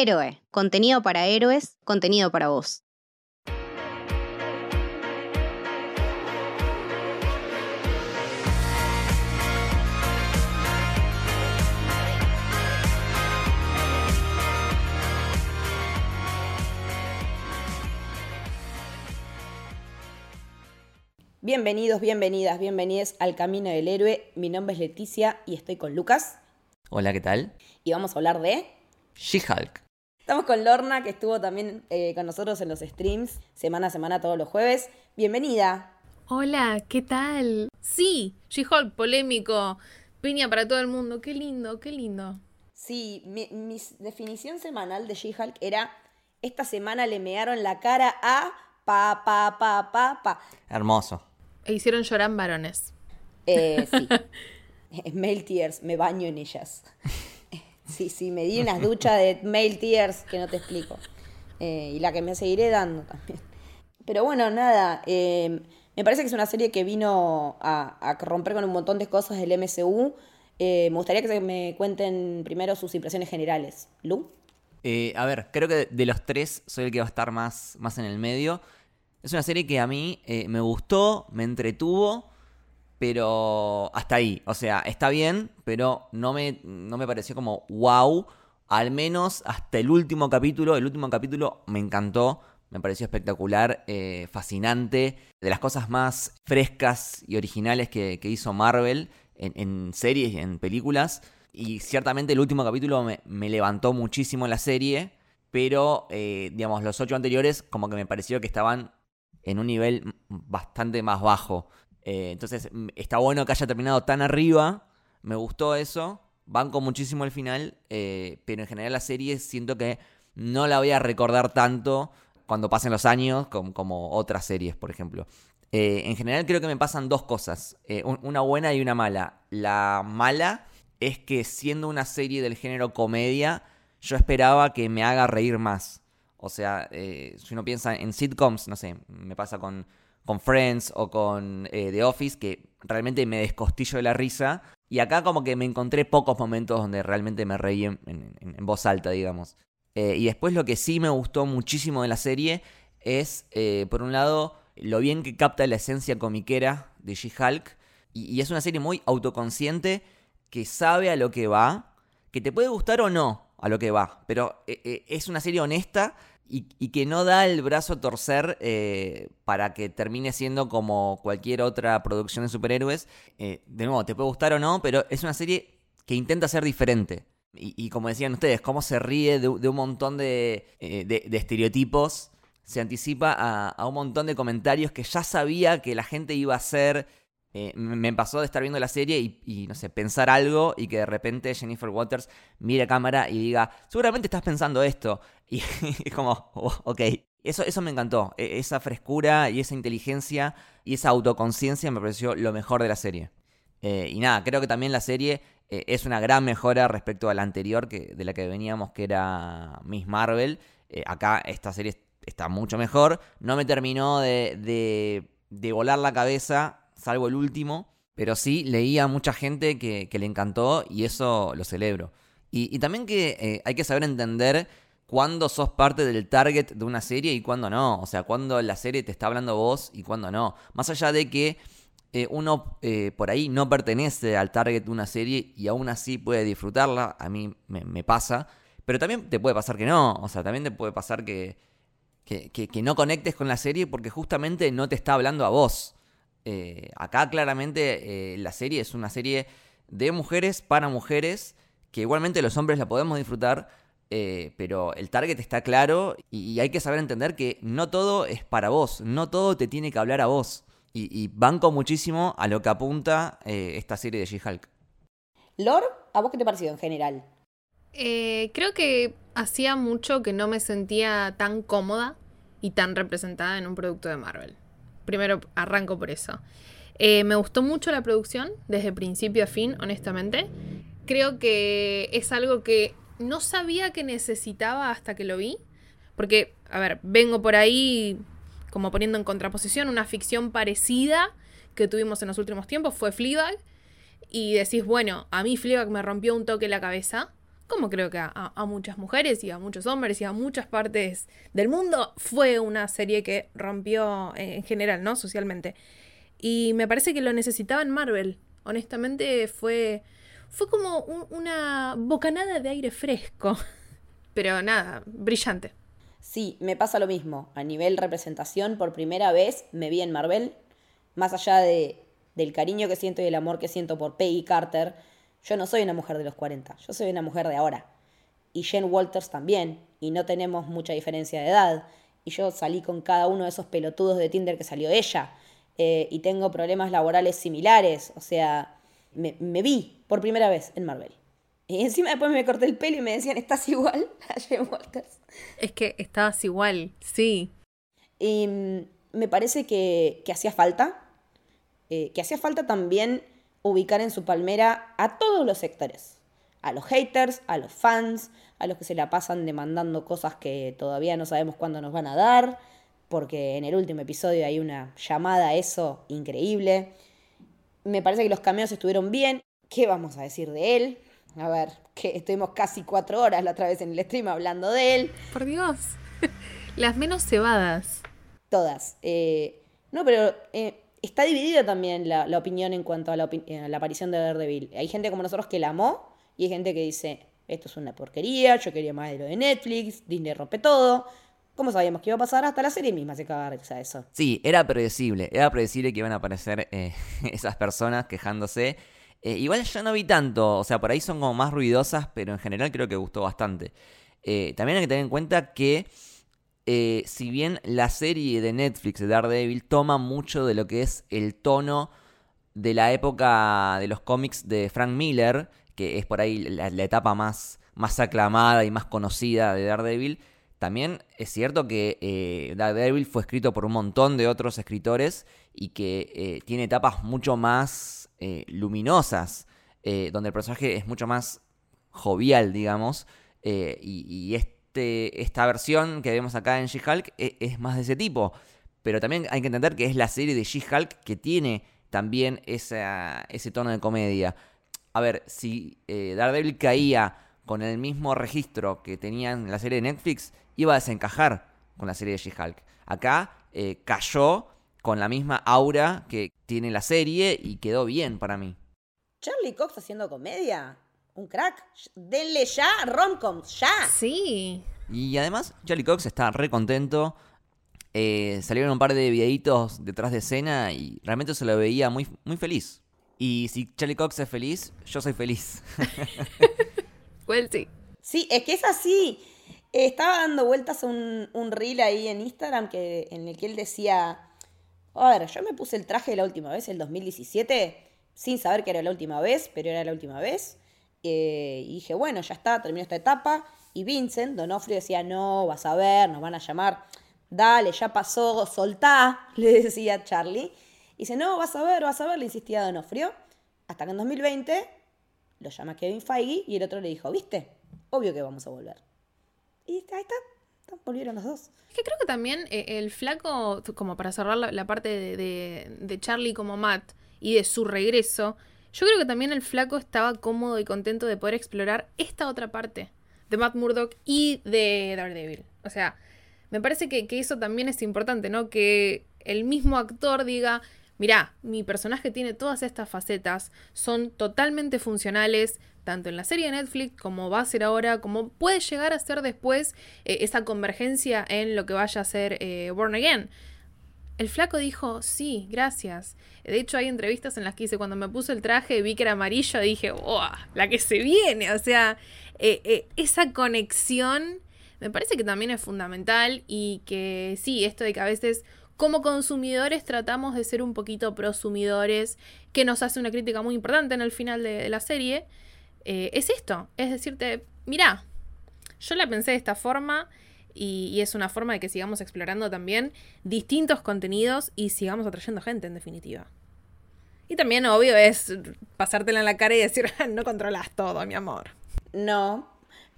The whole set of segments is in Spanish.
Héroe, contenido para héroes, contenido para vos. Bienvenidos, bienvenidas, bienvenidos al Camino del Héroe. Mi nombre es Leticia y estoy con Lucas. Hola, ¿qué tal? Y vamos a hablar de... She-Hulk. Estamos con Lorna, que estuvo también eh, con nosotros en los streams, semana a semana, todos los jueves. Bienvenida. Hola, ¿qué tal? Sí, She-Hulk, polémico, piña para todo el mundo. Qué lindo, qué lindo. Sí, mi, mi definición semanal de She-Hulk era, esta semana le mearon la cara a pa, pa, pa, pa, pa. Hermoso. E hicieron llorar varones. Eh, sí. Male tears, me baño en ellas. Sí, sí, me di unas duchas de male tears que no te explico. Eh, y la que me seguiré dando también. Pero bueno, nada. Eh, me parece que es una serie que vino a, romper con un montón de cosas del MCU. Eh, me gustaría que me cuenten primero sus impresiones generales. ¿Lu? A ver, creo que de los tres soy el que va a estar más, más en el medio. Es una serie que a mí me gustó, me entretuvo, pero hasta ahí. O sea, está bien, pero no me, no me pareció como wow. Al menos hasta el último capítulo. El último capítulo me encantó. Me pareció espectacular, eh, fascinante. De las cosas más frescas y originales que, hizo Marvel en, en, series y en películas. Y ciertamente el último capítulo me, levantó muchísimo la serie. Pero, eh, digamos, los ocho anteriores como que me pareció que estaban en un nivel bastante más bajo. Eh, entonces, está bueno que haya terminado tan arriba. Me gustó eso. Banco muchísimo el final. Eh, pero en general la serie siento que no la voy a recordar tanto cuando pasen los años como, otras series, por ejemplo. Eh, en general creo que me pasan dos cosas. Una buena y una mala. La mala es que siendo una serie del género comedia, yo esperaba que me haga reír más. O sea, si uno piensa en sitcoms, no sé, me pasa con, con Friends o con eh, The Office, que realmente me descostillo de la risa. Y acá como que me encontré pocos momentos donde realmente me reí en, voz alta, digamos. Eh, y después lo que sí me gustó muchísimo de la serie es, eh, por un lado, lo bien que capta la esencia comiquera de She-Hulk. Y, es una serie muy autoconsciente que sabe a lo que va, que te puede gustar o no a lo que va, pero es una serie honesta y, que no da el brazo a torcer eh, para que termine siendo como cualquier otra producción de superhéroes. Eh, de nuevo, te puede gustar o no, pero es una serie que intenta ser diferente. Y, como decían ustedes, cómo se ríe de, un montón de, eh, de estereotipos, se anticipa a, a un montón de comentarios que ya sabía que la gente iba a hacer eh, me pasó de estar viendo la serie y, no sé, pensar algo y que de repente Jennifer Waters mire a cámara y diga, seguramente estás pensando esto. Y es como, oh, ok. Eso, eso me encantó. E, esa frescura y esa inteligencia y esa autoconciencia me pareció lo mejor de la serie. Eh, y nada, creo que también la serie eh, es una gran mejora respecto a la anterior que, de la que veníamos, que era Miss Marvel. Acá esta serie está mucho mejor. No me terminó de, de, de volar la cabeza salvo el último, pero sí leí a mucha gente que, le encantó y eso lo celebro. Y, también que eh, hay que saber entender cuándo sos parte del target de una serie y cuándo no. O sea, cuándo la serie te está hablando vos y cuándo no. Más allá de que eh, uno eh, por ahí no pertenece al target de una serie y aún así puede disfrutarla, a mí me, pasa. Pero también te puede pasar que no. O sea, también te puede pasar que no conectes con la serie porque justamente no te está hablando a vos. Eh, acá claramente eh, la serie es una serie de mujeres para mujeres, que igualmente los hombres la podemos disfrutar, eh, pero el target está claro y, y, hay que saber entender que no todo es para vos, no todo te tiene que hablar a vos. Y, y banco muchísimo a lo que apunta eh, esta serie de She-Hulk. Lord, ¿a vos qué te pareció en general? Eh, creo que hacía mucho que no me sentía tan cómoda y tan representada en un producto de Marvel primero arranco por eso. Eh, me gustó mucho la producción, desde principio a fin, honestamente. Creo que es algo que no sabía que necesitaba hasta que lo vi. Porque, a ver, vengo por ahí como poniendo en contraposición una ficción parecida que tuvimos en los últimos tiempos, fue Fleabag. Y decís, bueno, a mí Fleabag me rompió un toque la cabeza, como creo que a, muchas mujeres y a muchos hombres y a muchas partes del mundo, fue una serie que rompió en general, ¿no? Socialmente. Y me parece que lo necesitaba en Marvel. Honestamente fue, fue como una bocanada de aire fresco. Pero nada, brillante. Sí, me pasa lo mismo. A nivel representación, por primera vez me vi en Marvel. Más allá de, del cariño que siento y el amor que siento por Peggy Carter, yo no soy una mujer de los 40, yo soy una mujer de ahora. Y Jen Walters también, y no tenemos mucha diferencia de edad. Y yo salí con cada uno de esos pelotudos de Tinder que salió ella. Eh, y tengo problemas laborales similares. O sea, me, vi por primera vez en Marvel. Y encima después me corté el pelo y me decían, estás igual a Jen Walters. Es que estabas igual, sí. Y mm, me parece que, hacía falta. Eh, que hacía falta también ubicar en su palmera a todos los sectores. A los haters, a los fans, a los que se la pasan demandando cosas que todavía no sabemos cuándo nos van a dar, porque en el último episodio hay una llamada a eso increíble. Me parece que los cameos estuvieron bien. ¿Qué vamos a decir de él? A ver, que estuvimos casi cuatro horas la otra vez en el stream hablando de él. Por Dios. Las menos cebadas. Todas. Eh, no, pero eh, está dividida también la, opinión en cuanto a la, a la, aparición de Daredevil. Hay gente como nosotros que la amó y hay gente que dice, esto es una porquería, yo quería más de lo de Netflix, Disney rompe todo. ¿Cómo sabíamos que iba a pasar? Hasta la serie misma se cagaba de eso. Sí, era predecible. Era predecible que iban a aparecer eh, esas personas quejándose. Eh, igual yo no vi tanto. O sea, por ahí son como más ruidosas, pero en general creo que gustó bastante. Eh, también hay que tener en cuenta que si bien la serie de Netflix de Daredevil toma mucho de lo que es el tono de la época de los cómics de Frank Miller, que es por ahí la, etapa más, más aclamada y más conocida de Daredevil, también es cierto que eh, Daredevil fue escrito por un montón de otros escritores y que eh, tiene etapas mucho más eh, luminosas, eh, donde el personaje es mucho más jovial, digamos, y, este, esta versión que vemos acá en She-Hulk es, más de ese tipo. Pero también hay que entender que es la serie de She-Hulk que tiene también ese tono de comedia. A ver, si Daredevil caía con el mismo registro que tenían la serie de Netflix, iba a desencajar con la serie de She-Hulk. Acá eh, cayó con la misma aura que tiene la serie y quedó bien para mí. Charlie Cox haciendo comedia. Un crack. Denle ya romcoms, ya. Sí. Y además, Charlie Cox está re contento. Eh, salieron un par de videitos detrás de escena y realmente se lo veía muy, muy feliz. Y si Charlie Cox es feliz, yo soy feliz. well, sí. Sí, es que es así. Estaba dando vueltas un, un reel ahí en Instagram que, en el que él decía, a ver, yo me puse el traje la última vez, el 2017, sin saber que era la última vez, pero era la última vez. Eh, y dije, bueno, ya está, terminó esta etapa. Y Vincent, Donofrio, decía, no, vas a ver, nos van a llamar. Dale, ya pasó, soltá, le decía Charlie. Y dice, no, vas a ver, vas a ver, le insistía Donofrio. Hasta que en 2020 lo llama Kevin Feige y el otro le dijo, viste, obvio que vamos a volver. Y ahí está. Volvieron los dos. Es que creo que también eh, el flaco, como para cerrar la, parte de, de, Charlie como Matt y de su regreso, yo creo que también el flaco estaba cómodo y contento de poder explorar esta otra parte de Matt Murdock y de Daredevil. O sea, me parece que, eso también es importante, ¿no? Que el mismo actor diga, mirá, mi personaje tiene todas estas facetas, son totalmente funcionales, tanto en la serie de Netflix como va a ser ahora, como puede llegar a ser después eh, esa convergencia en lo que vaya a ser eh, Born Again. El flaco dijo, sí, gracias. De hecho, hay entrevistas en las que dice, cuando me puse el traje, vi que era amarillo, dije, ¡oh! La que se viene. O sea, eh, esa conexión me parece que también es fundamental y que sí, esto de que a veces como consumidores tratamos de ser un poquito prosumidores, que nos hace una crítica muy importante en el final de la serie, eh, es esto, es decirte, mira, yo la pensé de esta forma y, es una forma de que sigamos explorando también distintos contenidos y sigamos atrayendo gente en definitiva. Y también, obvio, es pasártela en la cara y decir, no controlas todo, mi amor. No,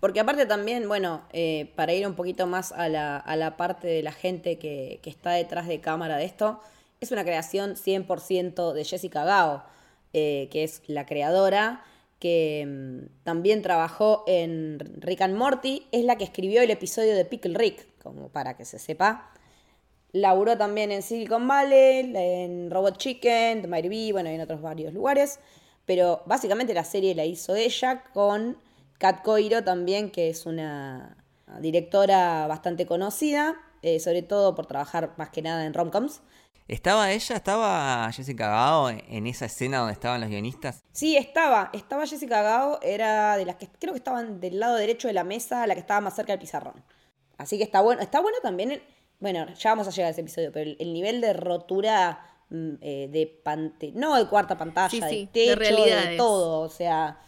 porque aparte también, bueno, eh, para ir un poquito más a la, parte de la gente que, que, está detrás de cámara de esto, es una creación 100% de Jessica Gao, eh, que es la creadora que mm, también trabajó en Rick and Morty, es la que escribió el episodio de Pickle Rick, como para que se sepa. Laburó también en Silicon Valley, en Robot Chicken, The Mighty Bee, bueno, y en otros varios lugares. Pero básicamente la serie la hizo ella con Kat Coiro también, que es una directora bastante conocida, eh, sobre todo por trabajar más que nada en romcoms. ¿Estaba ella, estaba Jessica Gao en esa escena donde estaban los guionistas? Sí, estaba. Estaba Jessica Gao, era de las que creo que estaban del lado derecho de la mesa, la que estaba más cerca del pizarrón. Así que está bueno. Está bueno también. bueno, ya vamos a llegar a ese episodio, pero el, nivel de rotura mm, eh, de pantalla, no de cuarta pantalla, de techo, de, todo. O sea,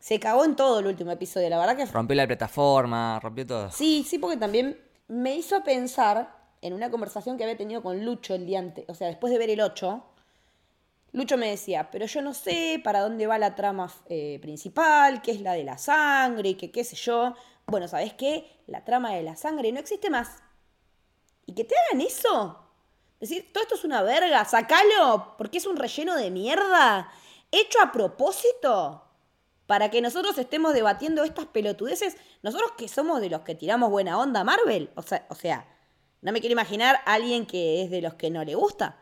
se cagó en todo el último episodio. La verdad que. Rompió la plataforma, rompió todo. Sí, sí, porque también me hizo pensar en una conversación que había tenido con Lucho el día antes, o sea, después de ver el 8, Lucho me decía, pero yo no sé para dónde va la trama eh, principal, qué es la de la sangre, que qué sé yo. Bueno, ¿sabes qué? La trama de la sangre no existe más. Y que te hagan eso. Decir, todo esto es una verga, sacalo, porque es un relleno de mierda, hecho a propósito, para que nosotros estemos debatiendo estas pelotudeces, nosotros que somos de los que tiramos buena onda a Marvel, o sea, o sea, no me quiero imaginar a alguien que es de los que no le gusta.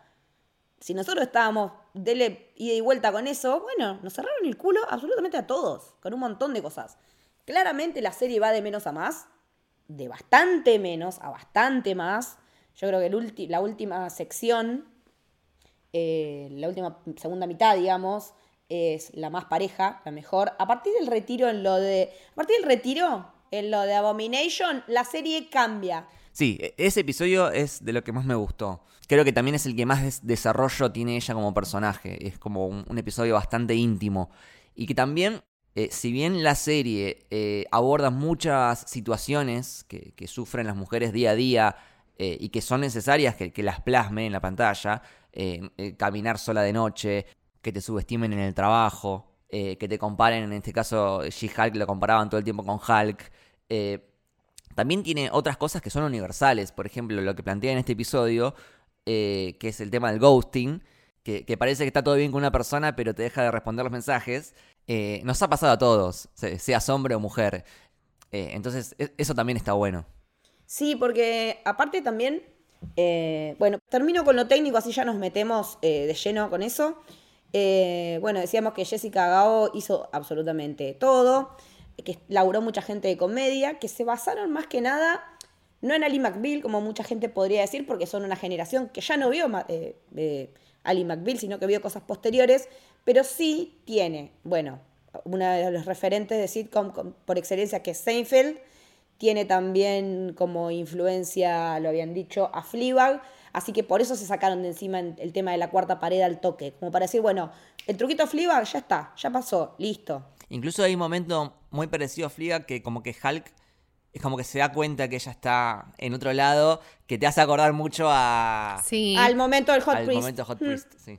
Si nosotros estábamos dele ida y vuelta con eso, bueno, nos cerraron el culo absolutamente a todos, con un montón de cosas. Claramente la serie va de menos a más, de bastante menos a bastante más. Yo creo que la última sección, eh, la última segunda mitad, digamos, es la más pareja, la mejor. A partir del retiro en lo de. A partir del retiro, en lo de Abomination, la serie cambia. Sí, e-, ese episodio es de lo que más me gustó. Creo que también es el que más desarrollo tiene ella como personaje. Es como un, episodio bastante íntimo. Y que también, eh, si bien la serie eh, aborda muchas situaciones que, sufren las mujeres día a día eh, y que son necesarias que, las plasme en la pantalla, caminar sola de noche, que te subestimen en el trabajo, que te comparen, en este caso She-Hulk lo comparaban todo el tiempo con Hulk. También tiene otras cosas que son universales. Por ejemplo, lo que plantea en este episodio, eh, que es el tema del ghosting, que, parece que está todo bien con una persona, pero te deja de responder los mensajes. Eh, nos ha pasado a todos, seas hombre o mujer. Eh, entonces, e, eso también está bueno. Sí, porque aparte también, bueno, termino con lo técnico, así ya nos metemos de lleno con eso. bueno, decíamos que Jessica Gao hizo absolutamente todo que laburó mucha gente de comedia, que se basaron más que nada, no en Ali McBeal, como mucha gente podría decir, porque son una generación que ya no vio eh, eh, Ali McBeal, sino que vio cosas posteriores, pero sí tiene, bueno, uno de los referentes de sitcom por excelencia, que es Seinfeld, tiene también como influencia, lo habían dicho, a Fleabag, así que por eso se sacaron de encima el tema de la cuarta pared al toque, como para decir, bueno, el truquito Fleabag ya está, ya pasó, listo. Incluso hay un momento muy parecido a Fliga que como que Hulk es como que se da cuenta que ella está en otro lado, que te hace acordar mucho a... Sí. Al momento del Hot al momento Hot Priest, sí.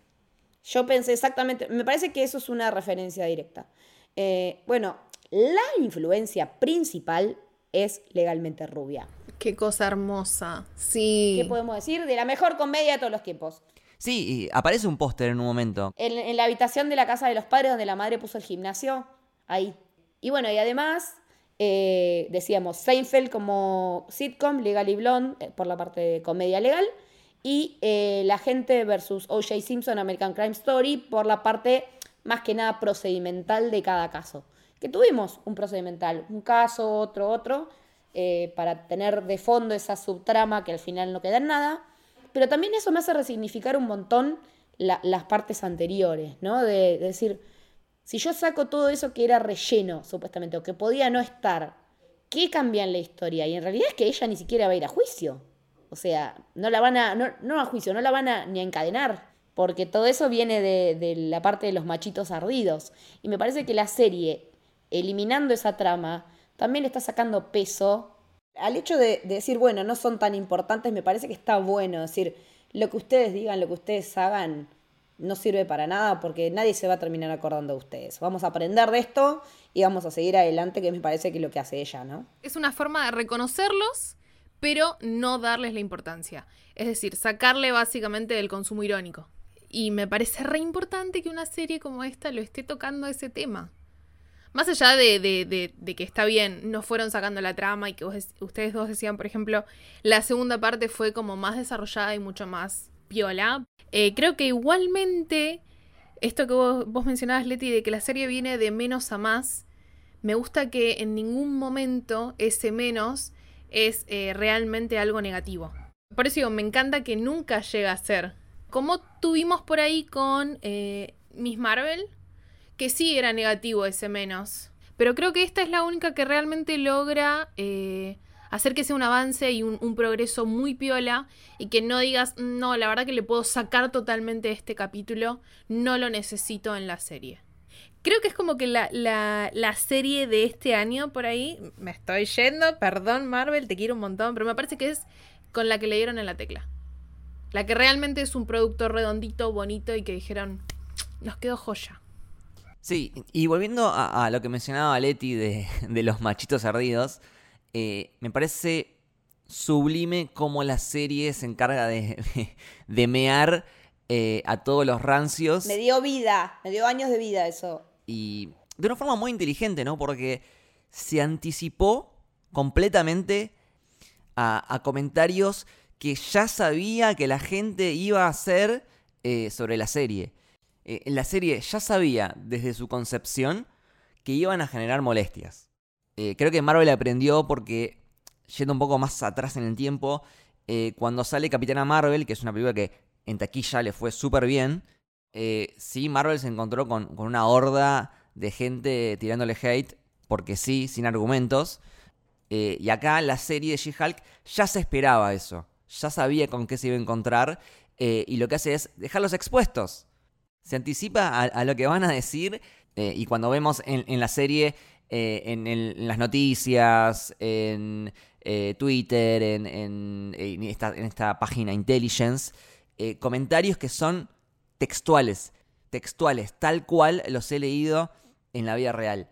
Yo pensé exactamente, me parece que eso es una referencia directa. Eh, bueno, la influencia principal es legalmente rubia. Qué cosa hermosa, sí. ¿Qué podemos decir? De la mejor comedia de todos los tiempos. Sí, y aparece un póster en un momento. En, en la habitación de la casa de los padres donde la madre puso el gimnasio, ahí. Y bueno, y además, eh, decíamos, Seinfeld como sitcom, Legal y Blonde, eh, por la parte de comedia legal, y eh, La gente versus O.J. Simpson, American Crime Story, por la parte más que nada procedimental de cada caso. Que tuvimos un procedimental, un caso, otro, otro, para tener de fondo esa subtrama que al final no queda en nada. Pero también eso me hace resignificar un montón las partes anteriores, ¿no? de decir, si yo saco todo eso que era relleno, supuestamente, o que podía no estar, ¿qué cambia en la historia? Y en realidad es que ella ni siquiera va a ir a juicio. O sea, no la van a, no, a juicio, no la van a ni a encadenar. Porque todo eso viene de, la parte de los machitos ardidos. Y me parece que la serie, eliminando esa trama, también está sacando peso al hecho de, de, decir, bueno, no son tan importantes, me parece que está bueno. decir, lo que ustedes digan, lo que ustedes hagan, no sirve para nada porque nadie se va a terminar acordando de ustedes. Vamos a aprender de esto y vamos a seguir adelante, que me parece que es lo que hace ella, ¿no? Es una forma de reconocerlos, pero no darles la importancia. Es decir, sacarle básicamente del consumo irónico. Y me parece re importante que una serie como esta lo esté tocando ese tema. Más allá de, de- de- de que está bien, no fueron sacando la trama y que vos ustedes dos decían, por ejemplo, la segunda parte fue como más desarrollada y mucho más piola. eh, creo que igualmente, esto que vos, mencionabas, Leti, de que la serie viene de menos a más, me gusta que en ningún momento ese menos es eh, realmente algo negativo. Por eso digo, me encanta que nunca llega a ser. Como tuvimos por ahí con eh, Miss Marvel, que sí era negativo ese menos. Pero creo que esta es la única que realmente logra hacer que sea un avance y un, progreso muy piola y que no digas, no, la verdad que le puedo sacar totalmente este capítulo, no lo necesito en la serie. Creo que es como que la, la, la serie de este año por ahí, me estoy yendo, perdón Marvel, te quiero un montón, pero me parece que es con la que le dieron en la tecla. La que realmente es un producto redondito, bonito y que dijeron, nos quedó joya. Sí, y volviendo a, a lo que mencionaba Leti de, de los machitos ardidos, eh, me parece sublime cómo la serie se encarga de, de, de mear eh, a todos los rancios Me dio vida, me dio años de vida eso. y de una forma muy inteligente, ¿no? Porque se anticipó completamente a, a comentarios que ya sabía que la gente iba a hacer eh, sobre la serie. Eh, la serie ya sabía desde su concepción que iban a generar molestias. Eh, creo que Marvel aprendió porque, yendo un poco más atrás en el tiempo, eh, cuando sale Capitana Marvel, que es una película que en taquilla le fue súper bien, eh, sí, Marvel se encontró con, con una horda de gente tirándole hate, porque sí, sin argumentos. Y acá la serie de She-Hulk ya se esperaba eso. Ya sabía con qué se iba a encontrar. y lo que hace es dejarlos expuestos. Se anticipa a, lo que van a decir. y cuando vemos en la serie, eh, en, el- en las noticias, en eh, Twitter, en, en- en esta, en esta página Intelligence, eh, comentarios que son textuales. Textuales, tal cual los he leído en la vida real.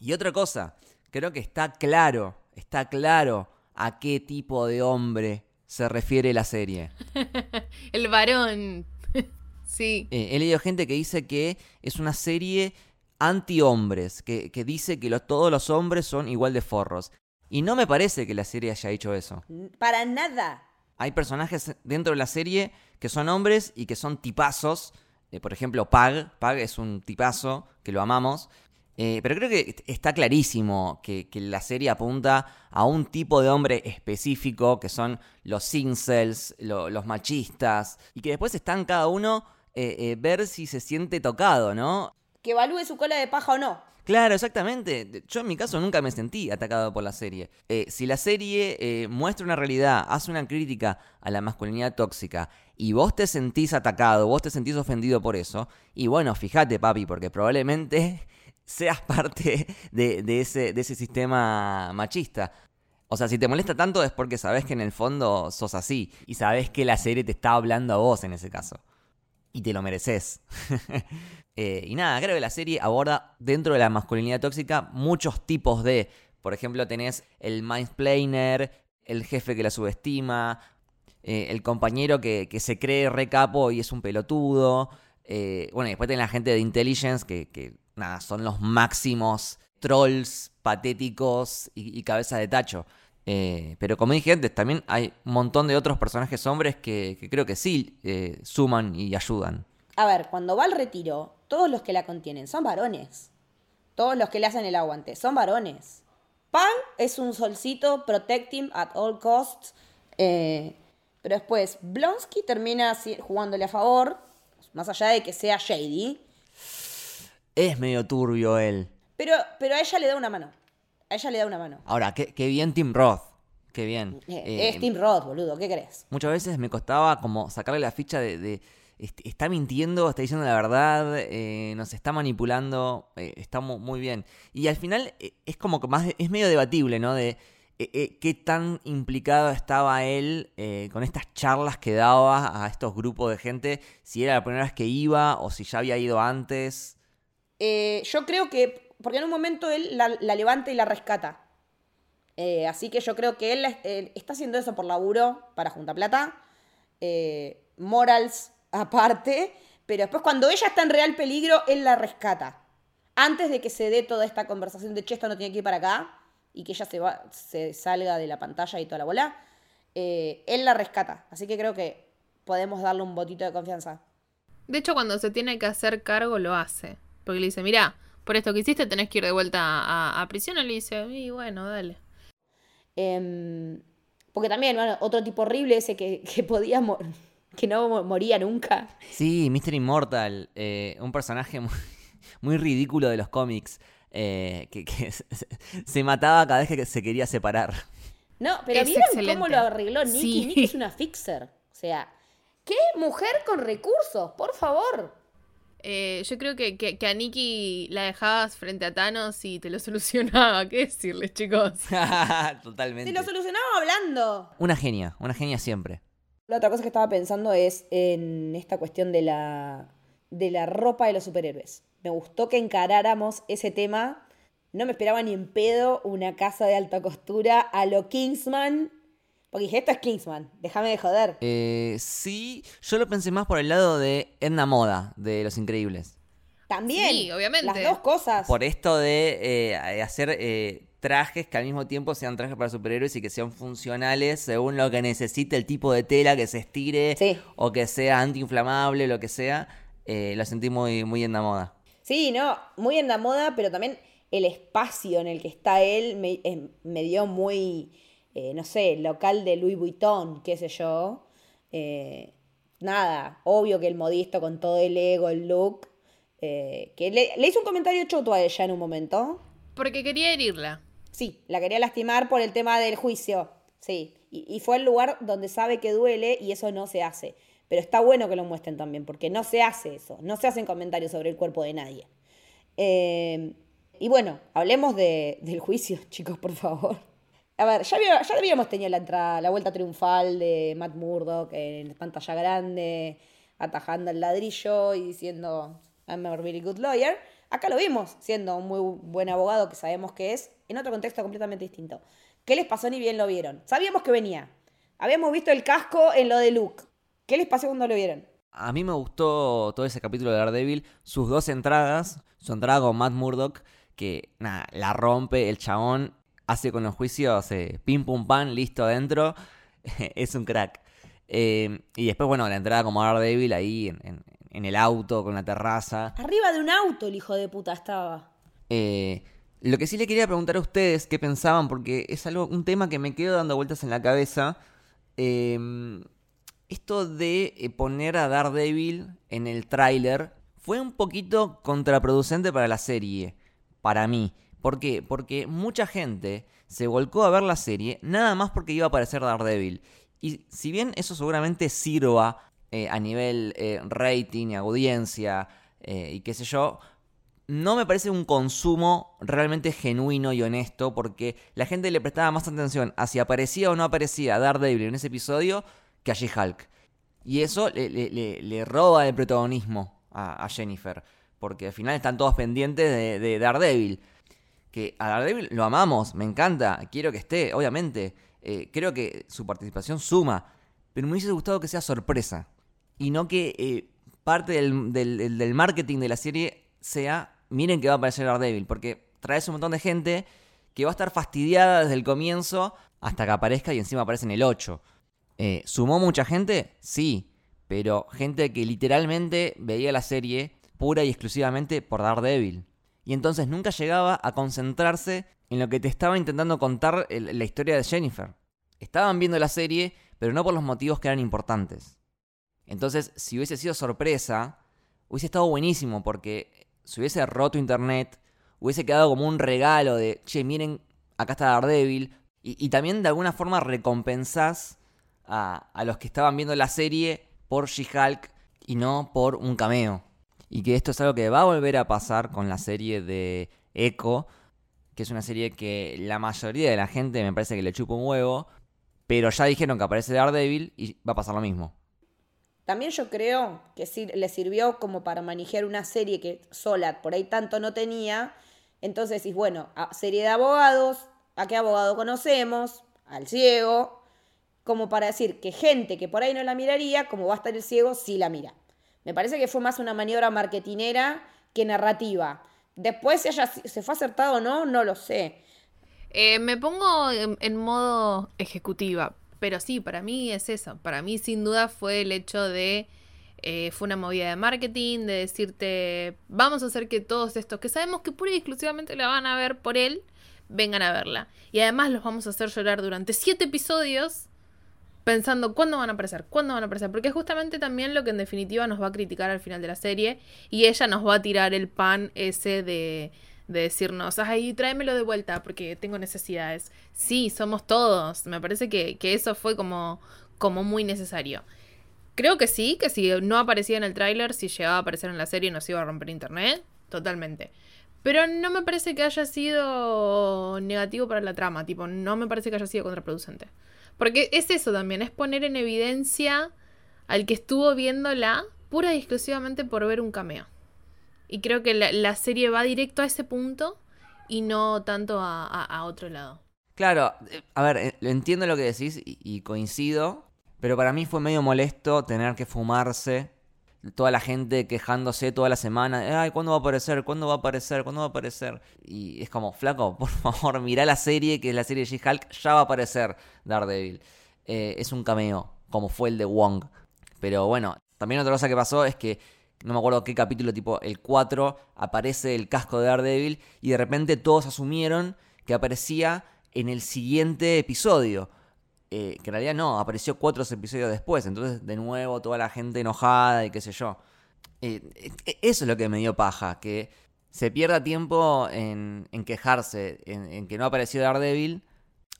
Y otra cosa, creo que está claro, está claro a qué tipo de hombre se refiere la serie. El varón. sí. Eh, he leído gente que dice que es una serie anti-hombres, que, que dice que los- todos los hombres son igual de forros. Y no me parece que la serie haya hecho eso. Para nada. Hay personajes dentro de la serie que son hombres y que son tipazos. Eh, por ejemplo, Pag. Pag es un tipazo que lo amamos. Eh, pero creo que está clarísimo que, que la serie apunta a un tipo de hombre específico, que son los incels, lo- los machistas, y que después están cada uno eh, eh, ver si se siente tocado, ¿no? Que evalúe su cola de paja o no. Claro, exactamente. Yo en mi caso nunca me sentí atacado por la serie. Eh, si la serie eh, muestra una realidad, hace una crítica a la masculinidad tóxica y vos te sentís atacado, vos te sentís ofendido por eso, y bueno, fíjate papi, porque probablemente seas parte de, ese, de ese sistema machista. O sea, si te molesta tanto es porque sabes que en el fondo sos así y sabes que la serie te está hablando a vos en ese caso. Y te lo mereces. Eh, y nada, creo que la serie aborda dentro de la masculinidad tóxica muchos tipos de. Por ejemplo, tenés el mindplaner, el jefe que la subestima, eh, el compañero que, que se cree re capo y es un pelotudo. eh, bueno, y después tenés la gente de intelligence que, que, nada, son los máximos trolls patéticos y, y cabeza de tacho. Pero como dije antes, también hay un montón de otros personajes hombres que, que creo que sí suman y ayudan. A ver, cuando va al retiro, todos los que la contienen son varones. Todos los que le hacen el aguante son varones. Pan es un solcito protecting at all costs. eh, pero después, Blonsky termina jugándole a favor, más allá de que sea shady. Es medio turbio él. Pero, pero a ella le da una mano. A ella le da una mano. Ahora, qué, qué bien Tim Roth. Qué bien. Eh, Eh, es Tim Roth, boludo, ¿qué crees? Muchas veces me costaba como sacarle la ficha de... de, está mintiendo, está diciendo la verdad, eh, nos está manipulando, eh, está mu- muy bien. Y al final eh, es como que más, es medio debatible, ¿no? De qué tan implicado estaba él con estas charlas que daba a estos grupos de gente, si era la primera vez que iba o si ya había ido antes. Yo creo que, porque en un momento él la, la levanta y la rescata. Así que yo creo que él está haciendo eso por laburo, para juntar plata. Morals aparte. Pero después cuando ella está en real peligro, él la rescata. antes de que se dé toda esta conversación de che, esto no tiene que ir para acá y que ella se, va, se salga de la pantalla y toda la bola, eh, él la rescata. Así que creo que podemos darle un botito de confianza. De hecho, cuando se tiene que hacer cargo, lo hace. Porque le dice, mira, por esto que hiciste tenés que ir de vuelta a, a prisión. Y le dice, y bueno, dale. Em, porque también, bueno, otro tipo horrible ese que, que podía mo- que no moría nunca. Sí, Mr. Immortal, eh, un personaje muy, muy ridículo de los cómics, eh, que, que se, se mataba cada vez que se quería separar. No, pero Es ¿vieron excelente. cómo lo arregló Nicky? Sí. Nicky es una fixer. O sea, ¿qué mujer con recursos? Por favor. Eh, yo creo que, que, que a Nikki la dejabas frente a Thanos y te lo solucionaba. ¿Qué decirles, chicos? Totalmente. Se lo solucionaba hablando. Una genia, una genia siempre. La otra cosa que estaba pensando es en esta cuestión de la, de la ropa de los superhéroes. Me gustó que encaráramos ese tema. No me esperaba ni en pedo una casa de alta costura a lo Kingsman. Porque dije, esto es Kingsman, déjame de joder. Eh, sí, yo lo pensé más por el lado de Edna Moda, de Los Increíbles. También. Sí, obviamente. Las dos cosas. Por esto de eh, hacer eh, trajes que al mismo tiempo sean trajes para superhéroes y que sean funcionales según lo que necesite el tipo de tela, que se estire Sí. o que sea antiinflamable, lo que sea. Eh, lo sentí muy, muy en la moda. Sí, no, muy en la moda, pero también el espacio en el que está él me, eh, me dio muy, eh, no sé, local de Louis Vuitton, qué sé yo. Eh, nada, obvio que el modisto con todo el ego, el look, eh, que le, le hizo un comentario choto a ella en un momento. Porque quería herirla. Sí, la quería lastimar por el tema del juicio, sí. Y, fue el lugar donde sabe que duele y eso no se hace. Pero está bueno que lo muestren también, porque no se hace eso, no se hacen comentarios sobre el cuerpo de nadie. Eh, y bueno, hablemos de- del juicio, chicos, por favor. A ver, ya, ya habíamos tenido la entrada, la vuelta triunfal de Matt Murdock en pantalla grande, atajando el ladrillo y diciendo I'm a really good lawyer. Acá lo vimos, siendo un muy buen abogado que sabemos que es, en otro contexto completamente distinto. ¿Qué les pasó ni bien lo vieron? Sabíamos que venía. Habíamos visto el casco en lo de Luke. ¿Qué les pasó cuando lo vieron? A mí me gustó todo ese capítulo de Daredevil, sus dos entradas, su entrada con Matt Murdock, que nada, la rompe, el chabón hace con los juicios eh, pim pum pan, listo adentro, es un crack. Eh, y después, bueno, la entrada como Daredevil ahí en, en- en el auto, con la terraza. Arriba de un auto el hijo de puta estaba. Eh, lo que sí le quería preguntar a ustedes qué pensaban, porque es algo, un tema que me quedo dando vueltas en la cabeza. Eh, esto de eh, poner a Daredevil en el tráiler fue un poquito contraproducente para la serie, para mí. ¿Por qué? Porque mucha gente se volcó a ver la serie nada más porque iba a aparecer Daredevil. Y si bien eso seguramente sirva eh, a nivel eh, rating y audiencia eh, y qué sé yo, no me parece un consumo realmente genuino y honesto porque la gente le prestaba más atención a si aparecía o no aparecía Daredevil en ese episodio que a She-Hulk. Y eso le, le- le- roba el protagonismo a, a Jennifer. Porque al final están todos pendientes de, de Daredevil. Que a Daredevil lo amamos, me encanta, quiero que esté, obviamente. Eh, creo que su participación suma. Pero me hubiese gustado que sea sorpresa. Y no que eh, parte del, del- marketing de la serie sea, miren que va a aparecer Daredevil. Porque traes un montón de gente que va a estar fastidiada desde el comienzo hasta que aparezca y encima aparece en el 8. Eh, ¿Sumó mucha gente? Sí, pero gente que literalmente veía la serie pura y exclusivamente por Daredevil. Y entonces nunca llegaba a concentrarse en lo que te estaba intentando contar la historia de Jennifer. Estaban viendo la serie, pero no por los motivos que eran importantes. Entonces, si hubiese sido sorpresa, hubiese estado buenísimo porque si hubiese roto internet, hubiese quedado como un regalo de, che, miren, acá está Daredevil. Y, también de alguna forma recompensás a, a los que estaban viendo la serie por She-Hulk y no por un cameo. Y que esto es algo que va a volver a pasar con la serie de Echo, que es una serie que la mayoría de la gente me parece que le chupa un huevo, pero ya dijeron que aparece Daredevil y va a pasar lo mismo. También yo creo que le sirvió como para manejar una serie que sola por ahí tanto no tenía. Entonces decís, bueno, serie de abogados, ¿a qué abogado conocemos? Al ciego. Como para decir que gente que por ahí no la miraría, como va a estar el ciego, sí la mira. Me parece que fue más una maniobra marketinera que narrativa. Después, si se fue acertado o no, no lo sé. Eh, me pongo en modo ejecutiva, pero sí, para mí es eso. Para mí, sin duda, fue el hecho de. eh, fue una movida de marketing, de decirte, vamos a hacer que todos estos que sabemos que pura y exclusivamente la van a ver por él, vengan a verla. Y además los vamos a hacer llorar durante siete episodios pensando cuándo van a aparecer, cuándo van a aparecer, porque es justamente también lo que en definitiva nos va a criticar al final de la serie y ella nos va a tirar el pan ese de, de decirnos, ay, tráemelo de vuelta porque tengo necesidades. Sí, somos todos, me parece que, que eso fue como, como muy necesario. Creo que sí, que si no aparecía en el tráiler, si llegaba a aparecer en la serie nos iba a romper internet, totalmente. Pero no me parece que haya sido negativo para la trama, tipo, no me parece que haya sido contraproducente. Porque es eso también, es poner en evidencia al que estuvo viéndola pura y exclusivamente por ver un cameo. Y creo que la, serie va directo a ese punto y no tanto a, otro lado. Claro, eh, a ver, eh, entiendo lo que decís y, y coincido, pero para mí fue medio molesto tener que fumarse toda la gente quejándose toda la semana, ay, ¿cuándo va a aparecer? ¿Cuándo va a aparecer? ¿Cuándo va a aparecer? Y es como, flaco, por favor, mirá la serie, que es la serie de She-Hulk, ya va a aparecer Daredevil. Eh, es un cameo, como fue el de Wong. Pero bueno, también otra cosa que pasó es que, no me acuerdo qué capítulo, tipo el 4, aparece el casco de Daredevil y de repente todos asumieron que aparecía en el siguiente episodio. Eh, que en realidad no, apareció cuatro episodios después. Entonces, de nuevo, toda la gente enojada y qué sé yo. Eh, eh, eso es lo que me dio paja, que se pierda tiempo en, en quejarse, en, en que no apareció Daredevil,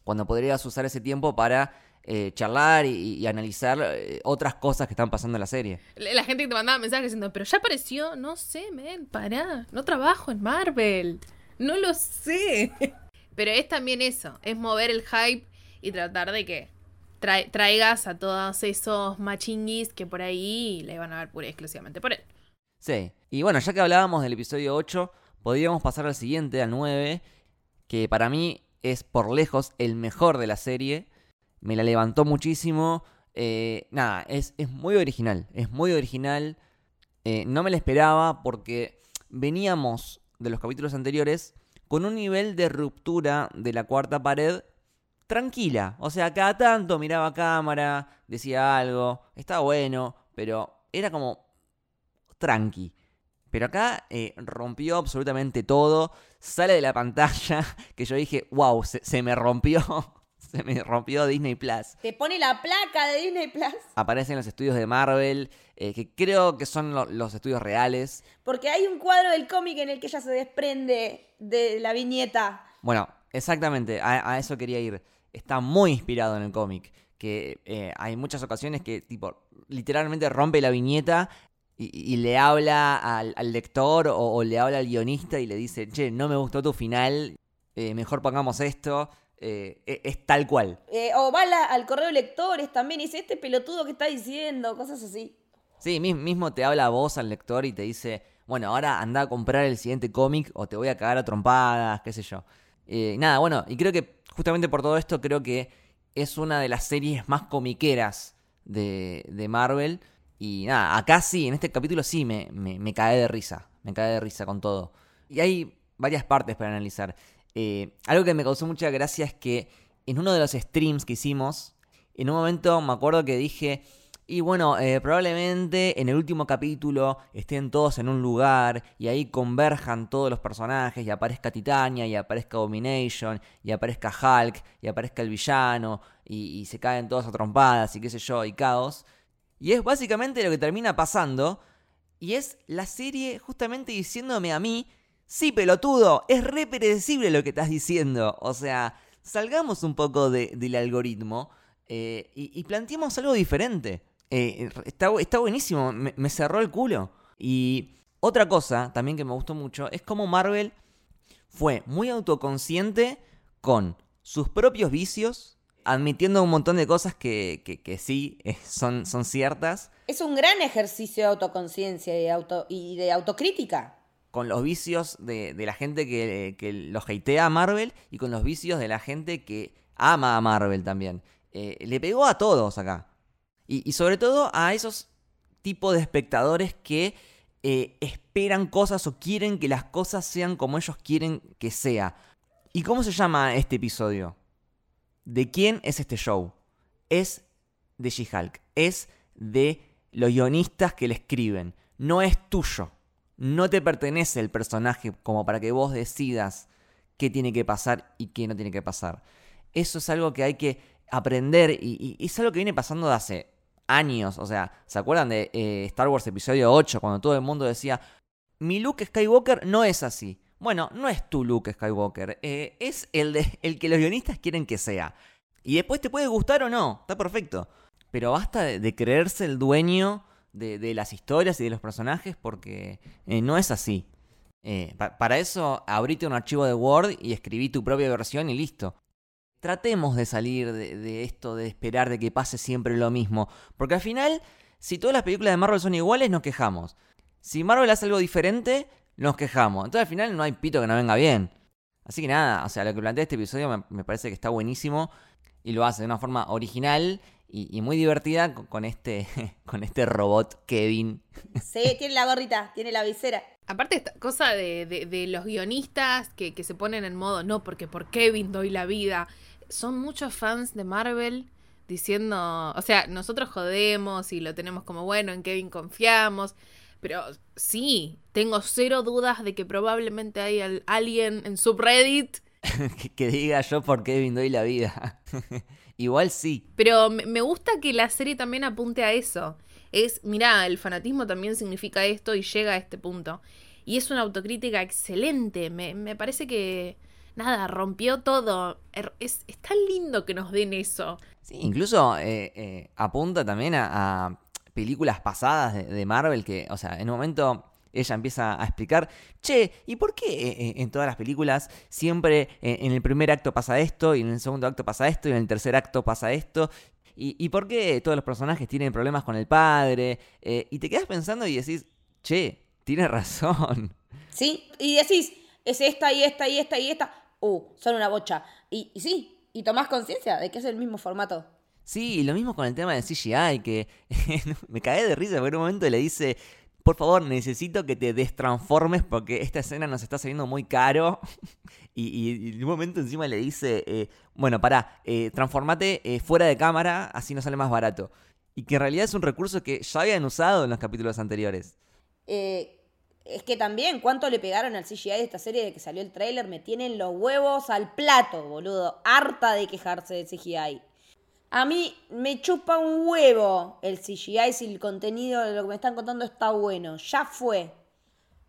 cuando podrías usar ese tiempo para eh, charlar y, y analizar eh, otras cosas que están pasando en la serie. La gente que te mandaba mensajes diciendo, pero ya apareció, no sé, men, pará, no trabajo en Marvel, no lo sé. Pero es también eso, es mover el hype y tratar de que traigas a todos esos machinguis que por ahí le van a ver pura y exclusivamente por él. Sí, y bueno, ya que hablábamos del episodio 8, podríamos pasar al siguiente, al 9, que para mí es por lejos el mejor de la serie. Me la levantó muchísimo. Eh, nada, es, es muy original, es muy original. Eh, no me la esperaba porque veníamos de los capítulos anteriores con un nivel de ruptura de la cuarta pared tranquila. O sea, cada tanto miraba a cámara, decía algo, estaba bueno, pero era como tranqui. Pero acá eh, rompió absolutamente todo. Sale de la pantalla que yo dije, wow, se me rompió. Se me rompió Disney Plus. Te pone la placa de Disney Plus. Aparecen los estudios de Marvel, eh, que creo que son lo- los estudios reales. Porque hay un cuadro del cómic en el que ella se desprende de la viñeta. Bueno, exactamente, a, a eso quería ir. Está muy inspirado en el cómic. Que eh, hay muchas ocasiones que, tipo, literalmente rompe la viñeta y, y le habla al, al lector o, o le habla al guionista y le dice, che, no me gustó tu final, eh, mejor pongamos esto. Eh, e- es tal cual. Eh, o va la- al correo de lectores también y dice, este pelotudo que está diciendo, cosas así. Sí, mi- mismo te habla a vos al lector y te dice, bueno, ahora anda a comprar el siguiente cómic o te voy a cagar a trompadas, qué sé yo. Eh, nada, bueno, y creo que justamente por todo esto creo que es una de las series más comiqueras de, de Marvel. Y nada, acá sí, en este capítulo sí me, me, me cae de risa, me cae de risa con todo. Y hay varias partes para analizar. Eh, algo que me causó mucha gracia es que en uno de los streams que hicimos, en un momento me acuerdo que dije, y bueno, eh, probablemente en el último capítulo estén todos en un lugar y ahí converjan todos los personajes y aparezca Titania y aparezca Domination y aparezca Hulk y aparezca el villano y, y se caen todos a trompadas y qué sé yo y caos. Y es básicamente lo que termina pasando y es la serie justamente diciéndome a mí, sí pelotudo, es re predecible lo que estás diciendo. O sea, salgamos un poco de- del algoritmo eh, y, y planteemos algo diferente. Eh, está, bu- está buenísimo, me, cerró el culo. Y otra cosa también que me gustó mucho es cómo Marvel fue muy autoconsciente con sus propios vicios, admitiendo un montón de cosas que, sí eh, son, ciertas, Es un gran ejercicio de autoconciencia y, auto, y de autocrítica. Con los vicios de, la gente que, los hatea a Marvel y con los vicios de la gente que ama a Marvel también. Eh, le pegó a todos acá. Y, y sobre todo a esos tipos de espectadores que eh, esperan cosas o quieren que las cosas sean como ellos quieren que sea. ¿Y cómo se llama este episodio? ¿De quién es este show? Es de She-Hulk. Es de los guionistas que le escriben. No es tuyo. No te pertenece el personaje como para que vos decidas qué tiene que pasar y qué no tiene que pasar. Eso es algo que hay que aprender y, es algo que viene pasando de hace años. O sea, ¿se acuerdan de eh, Star Wars Episodio 8 cuando todo el mundo decía, mi Luke Skywalker no es así? Bueno, no es tu Luke Skywalker, eh, es el, el que los guionistas quieren que sea. Y después te puede gustar o no, está perfecto. Pero basta de, creerse el dueño de, las historias y de los personajes porque eh, no es así. Eh, para eso, abrite un archivo de Word y escribí tu propia versión y listo. Tratemos de salir de, de esto de esperar de que pase siempre lo mismo. Porque al final, si todas las películas de Marvel son iguales, nos quejamos. Si Marvel hace algo diferente, nos quejamos. Entonces al final no hay pito que no venga bien. Así que nada, o sea, lo que plantea este episodio me, parece que está buenísimo y lo hace de una forma original y, muy divertida con, este, con este robot Kevin. Sí, tiene la gorrita, tiene la visera. Aparte esta cosa de, los guionistas que, que, se ponen en modo, no, porque por Kevin doy la vida. Son muchos fans de Marvel diciendo, o sea, nosotros jodemos y lo tenemos como bueno, en Kevin confiamos. Pero sí, tengo cero dudas de que probablemente hay alguien en subreddit que, diga yo por qué doy la vida. Igual sí. Pero me gusta que la serie también apunte a eso. Es, mirá, el fanatismo también significa esto y llega a este punto. Y es una autocrítica excelente. Me, parece que, nada, rompió todo. Er, es, tan lindo que nos den eso. Sí, incluso eh, eh, apunta también a películas pasadas de, Marvel que, o sea, en un momento ella empieza a explicar, che, ¿y por qué eh, eh, en todas las películas siempre eh, en el primer acto pasa esto y en el segundo acto pasa esto y en el tercer acto pasa esto? ¿Y, por qué todos los personajes tienen problemas con el padre? y te quedas pensando y decís, che, tiene razón. Sí, y decís, es esta y esta y esta y esta. Uh, son una bocha. Y, y sí, y tomás conciencia de que es el mismo formato. Sí, y lo mismo con el tema de CGI, que me cagué de risa porque en un momento le dice, por favor, necesito que te destransformes porque esta escena nos está saliendo muy caro. y, en un momento encima le dice, eh, bueno, pará, eh, transformate eh, fuera de cámara, así nos sale más barato. Y que en realidad es un recurso que ya habían usado en los capítulos anteriores. es que también, ¿cuánto le pegaron al CGI de esta serie de que salió el tráiler? Me tienen los huevos al plato, boludo. Harta de quejarse de CGI. A mí me chupa un huevo el CGI si el contenido de lo que me están contando está bueno. Ya fue.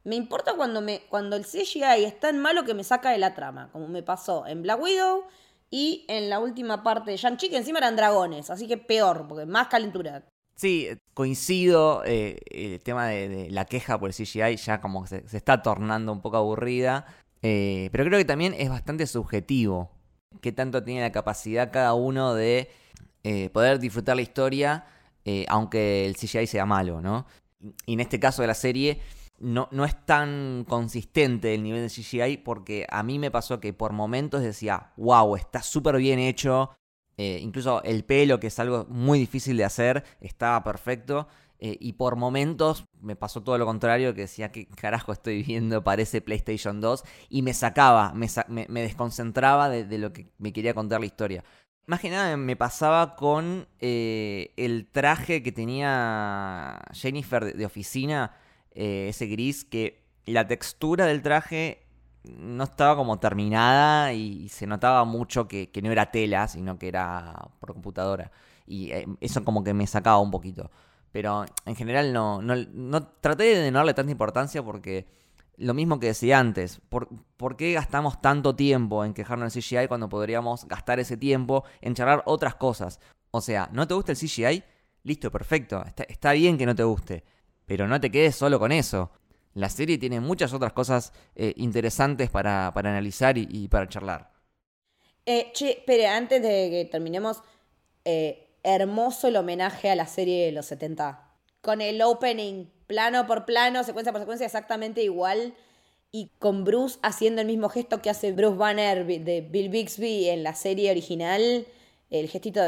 Me importa cuando, me, cuando el CGI es tan malo que me saca de la trama, como me pasó en Black Widow y en la última parte de Shang-Chi, que encima eran dragones, así que peor, porque más calentura. Sí, coincido, eh, el tema de, la queja por el CGI ya como se, se está tornando un poco aburrida, eh, pero creo que también es bastante subjetivo, qué tanto tiene la capacidad cada uno de eh, poder disfrutar la historia, eh, aunque el CGI sea malo, ¿no? Y en este caso de la serie, no, no es tan consistente el nivel de CGI porque a mí me pasó que por momentos decía, wow, está súper bien hecho. Eh, incluso el pelo, que es algo muy difícil de hacer, estaba perfecto. y por momentos me pasó todo lo contrario, que decía, ¿qué carajo estoy viendo? Parece PlayStation 2. Y me sacaba, me, me, desconcentraba de, lo que me quería contar la historia. Más que nada me pasaba con eh, el traje que tenía Jennifer de, oficina, eh, ese gris, que la textura del traje no estaba como terminada y, se notaba mucho que, no era tela, sino que era por computadora. Y eh, eso como que me sacaba un poquito. Pero en general no, no, traté de no darle tanta importancia porque lo mismo que decía antes, ¿por, qué gastamos tanto tiempo en quejarnos del CGI cuando podríamos gastar ese tiempo en charlar otras cosas? O sea, ¿no te gusta el CGI? Listo, perfecto, está, bien que no te guste, pero no te quedes solo con eso. La serie tiene muchas otras cosas eh, interesantes para, analizar y, para charlar. Eh, che, espere, antes de que terminemos, eh, hermoso el homenaje a la serie de los 70. Con el opening plano por plano, secuencia por secuencia, exactamente igual. Y con Bruce haciendo el mismo gesto que hace Bruce Banner de Bill Bixby en la serie original. El gestito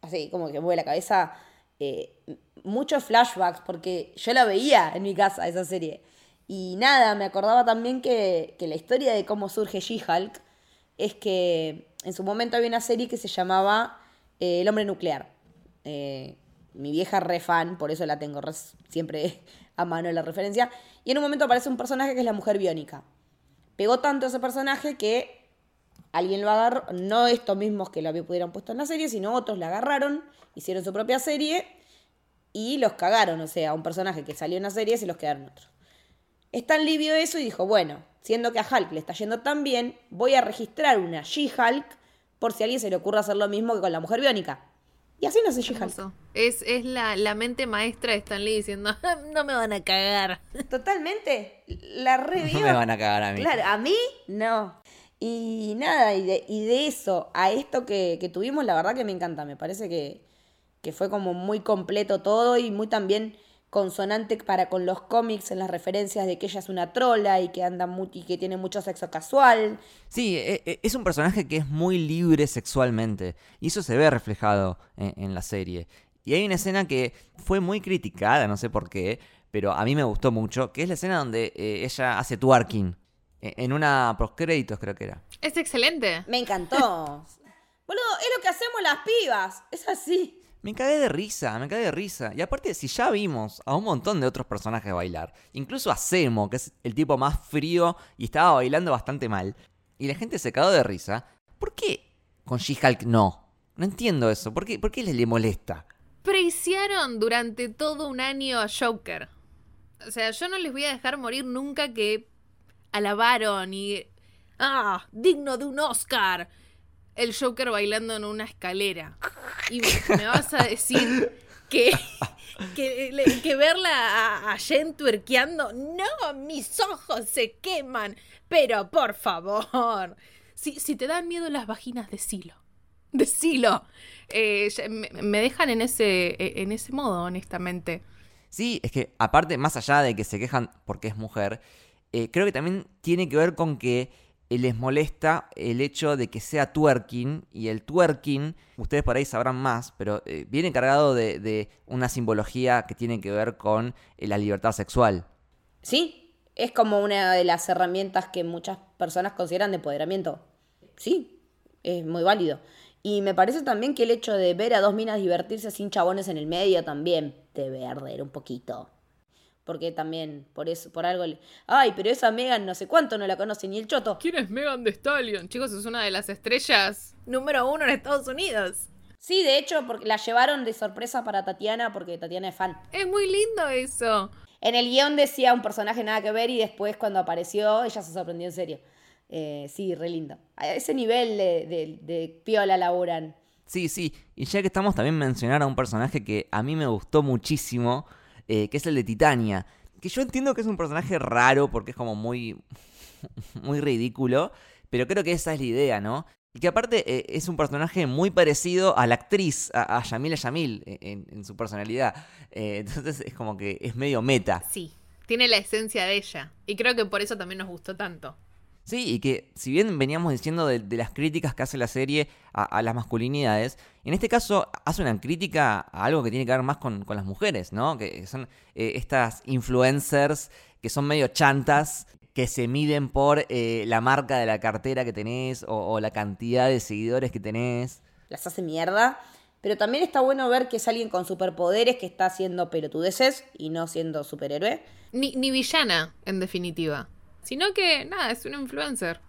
así como que mueve la cabeza. eh, muchos flashbacks, porque yo la veía en mi casa, esa serie. Y nada, me acordaba también que, que la historia de cómo surge She-Hulk es que en su momento había una serie que se llamaba eh, El hombre nuclear. Eh, mi vieja re fan, por eso la tengo siempre a mano la referencia. Y en un momento aparece un personaje que es la mujer biónica. Pegó tanto ese personaje que alguien lo agarró, no estos mismos que lo pudieran puesto en la serie, sino otros la agarraron, hicieron su propia serie y los cagaron. O sea, un personaje que salió en la serie se los quedaron otros. Stan Lee vio eso y dijo, bueno, siendo que a Hulk le está yendo tan bien, voy a registrar una She-Hulk por si a alguien se le ocurra hacer lo mismo que con la mujer biónica. Y así nace She-Hulk. Es, es la, la, mente maestra de Stan Lee diciendo, no me van a cagar. Totalmente. La revió. No me van a cagar a mí. Claro, a mí no. Y nada, y de, y de eso a esto que, que, tuvimos, la verdad que me encanta. Me parece que, que fue como muy completo todo y muy también consonante para con los cómics en las referencias de que ella es una trola y que anda y que tiene mucho sexo casual. Sí, e, e, es un personaje que es muy libre sexualmente y eso se ve reflejado en, la serie. Y hay una escena que fue muy criticada, no sé por qué, pero a mí me gustó mucho, que es la escena donde eh, ella hace twerking e, en una postcréditos creo que era. Es excelente. Me encantó. Boludo, es lo que hacemos las pibas. Es así. Me cagué de risa, me cagué de risa. Y aparte, si ya vimos a un montón de otros personajes bailar, incluso a Semo, que es el tipo más frío y estaba bailando bastante mal, y la gente se cagó de risa, ¿por qué con She-Hulk no? No entiendo eso. ¿Por qué, ¿Por qué le molesta? Preciaron durante todo un año a Joker. O sea, yo no les voy a dejar morir nunca que alabaron y. ¡Ah! ¡Digno de un Oscar! El Joker bailando en una escalera. Y me, vas a decir que, que, verla a, a, Jen tuerqueando. No, mis ojos se queman. Pero por favor. Si, si te dan miedo las vaginas, decilo. Decilo. Eh, me, me, dejan en ese, en ese modo, honestamente. Sí, es que aparte, más allá de que se quejan porque es mujer, eh, creo que también tiene que ver con que eh, les molesta el hecho de que sea twerking y el twerking, ustedes por ahí sabrán más, pero eh, viene cargado de, una simbología que tiene que ver con eh, la libertad sexual. Sí, es como una de las herramientas que muchas personas consideran de empoderamiento. Sí, es muy válido. Y me parece también que el hecho de ver a dos minas divertirse sin chabones en el medio también debe arder un poquito porque también por eso por algo le... ay pero esa Megan no sé cuánto no la conoce ni el choto quién es Megan de Stallion chicos es una de las estrellas número uno en Estados Unidos. Sí de hecho porque la llevaron de sorpresa para Tatiana porque Tatiana es fan. Es muy lindo eso. En el guion decía un personaje nada que ver y después cuando apareció ella se sorprendió en serio. Eh, sí re lindo. A ese nivel de, de, de piola laburan. Sí sí. Y ya que estamos también mencionar a un personaje que a mí me gustó muchísimo eh, que es el de Titania. Que yo entiendo que es un personaje raro porque es como muy, muy ridículo, pero creo que esa es la idea, ¿no? Y que aparte eh, es un personaje muy parecido a la actriz, a, Yamila Yamil, eh, en, su personalidad. entonces es como que es medio meta. Sí, tiene la esencia de ella. Y creo que por eso también nos gustó tanto. Sí, y que si bien veníamos diciendo de, las críticas que hace la serie a, las masculinidades, en este caso hace una crítica a algo que tiene que ver más con, las mujeres, ¿no? Que son eh, estas influencers que son medio chantas, que se miden por eh, la marca de la cartera que tenés o, la cantidad de seguidores que tenés. Las hace mierda. Pero también está bueno ver que es alguien con superpoderes que está haciendo pelotudeces y no siendo superhéroe. Ni, ni villana, en definitiva sino que, nada, es un influencer.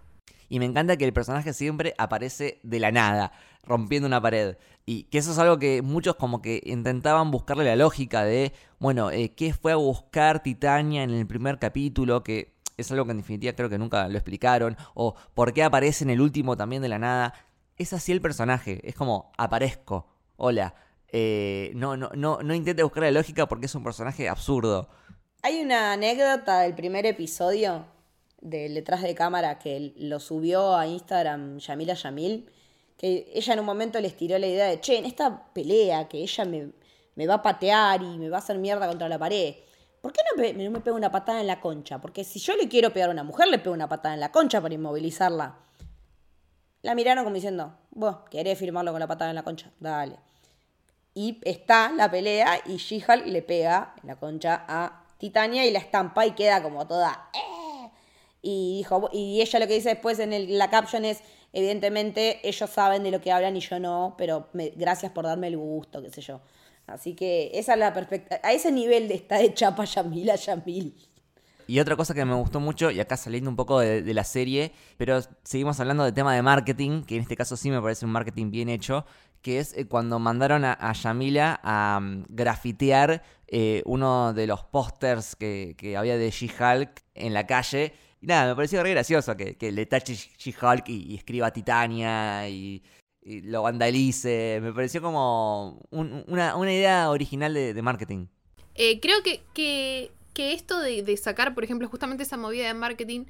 Y me encanta que el personaje siempre aparece de la nada, rompiendo una pared. Y que eso es algo que muchos como que intentaban buscarle la lógica de, bueno, eh, ¿qué fue a buscar Titania en el primer capítulo? Que es algo que en definitiva creo que nunca lo explicaron. O por qué aparece en el último también de la nada. Es así el personaje, es como, aparezco, hola. Eh, no, no, no, no intente buscar la lógica porque es un personaje absurdo. Hay una anécdota del primer episodio del detrás de cámara que lo subió a Instagram Yamila Yamil, que ella en un momento les tiró la idea de, che, en esta pelea que ella me, me va a patear y me va a hacer mierda contra la pared, ¿por qué no me, pega una patada en la concha? Porque si yo le quiero pegar a una mujer, le pego una patada en la concha para inmovilizarla. La miraron como diciendo, vos, ¿querés firmarlo con la patada en la concha? Dale. Y está la pelea y She-Hulk le pega en la concha a Titania y la estampa y queda como toda... "Eh". Y, dijo, y ella lo que dice después en el- la caption es, evidentemente ellos saben de lo que hablan y yo no, pero me- gracias por darme el gusto, qué sé yo. Así que esa es la perspectiva. A ese nivel está de chapa Yamila Yamil. Y otra cosa que me gustó mucho, y acá saliendo un poco de, de la serie, pero seguimos hablando de tema de marketing, que en este caso sí me parece un marketing bien hecho, que es eh, cuando mandaron a, a Yamila a mm, grafitear eh, uno de los pósters que, que había de She-Hulk en la calle. Y nada, me pareció re gracioso que, que le tache She-Hulk y, y escriba Titania y, lo vandalice. Me pareció como un- una, una idea original de, de marketing. Eh, creo que, que, que esto de, de sacar, por ejemplo, justamente esa movida de marketing,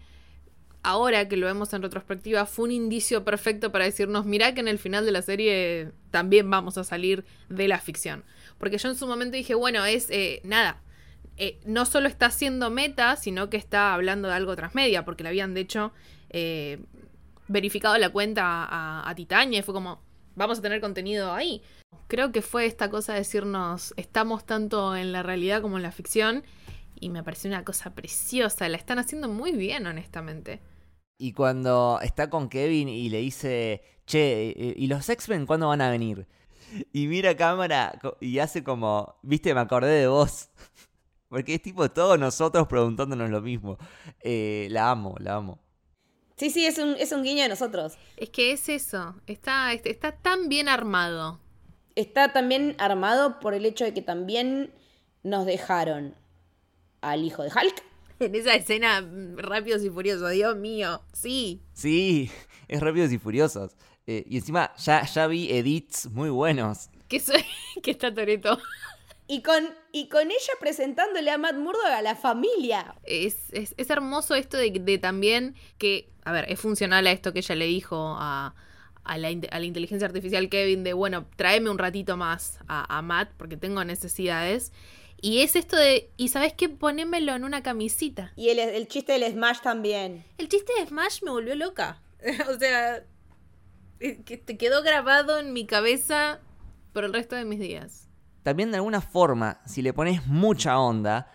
ahora que lo vemos en retrospectiva, fue un indicio perfecto para decirnos, mirá que en el final de la serie también vamos a salir de la ficción. Porque yo en su momento dije, bueno, es eh, nada. Eh, no solo está haciendo meta, sino que está hablando de algo transmedia, porque le habían de hecho eh, verificado la cuenta a, Titania y fue como, vamos a tener contenido ahí. Creo que fue esta cosa de decirnos, estamos tanto en la realidad como en la ficción, y me pareció una cosa preciosa, la están haciendo muy bien, honestamente. Y cuando está con Kevin y le dice, che, eh, ¿y los X-Men cuándo van a venir? Y mira cámara y hace como, viste, me acordé de vos. Porque es tipo todos nosotros preguntándonos lo mismo. Eh, la amo, la amo. Sí, sí, es un, es un guiño de nosotros. Es que es eso, está, está tan bien armado. Está también armado por el hecho de que también nos dejaron al hijo de Hulk. En esa escena, mm, rápidos y furiosos, Dios mío, sí. Sí, es Rápidos y Furiosos. Eh, y encima ya, ya vi edits muy buenos. Que, soy, que está Toreto. Y con, y con ella presentándole a Matt Murdock a la familia. Es, es, es hermoso esto de, de también que, a ver, es funcional a esto que ella le dijo a, a, la, a la inteligencia artificial Kevin de, bueno, tráeme un ratito más a, a Matt porque tengo necesidades. Y es esto de, ¿y sabes qué? Ponémelo en una camisita. Y el, el chiste del Smash también. El chiste de Smash me volvió loca. o sea, que te quedó grabado en mi cabeza por el resto de mis días. También de alguna forma, si le pones mucha onda,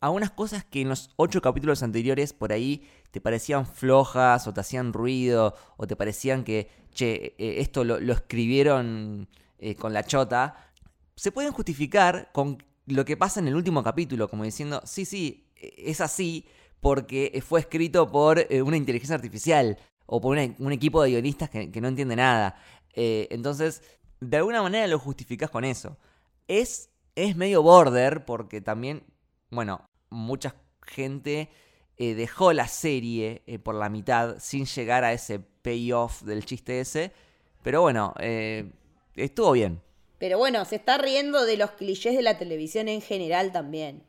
algunas cosas que en los ocho capítulos anteriores por ahí te parecían flojas o te hacían ruido o te parecían que, che, eh, esto lo, escribieron eh, con la chota, se pueden justificar con lo que pasa en el último capítulo, como diciendo, sí, sí, eh, es así porque fue escrito por eh, una inteligencia artificial o por un equipo de guionistas que, que no entiende nada. Entonces, de alguna manera lo justificás con eso. Es, es medio border porque también, bueno, mucha gente eh, dejó la serie eh, por la mitad sin llegar a ese payoff del chiste ese. Pero bueno, eh, estuvo bien. Pero bueno, se está riendo de los clichés de la televisión en general también.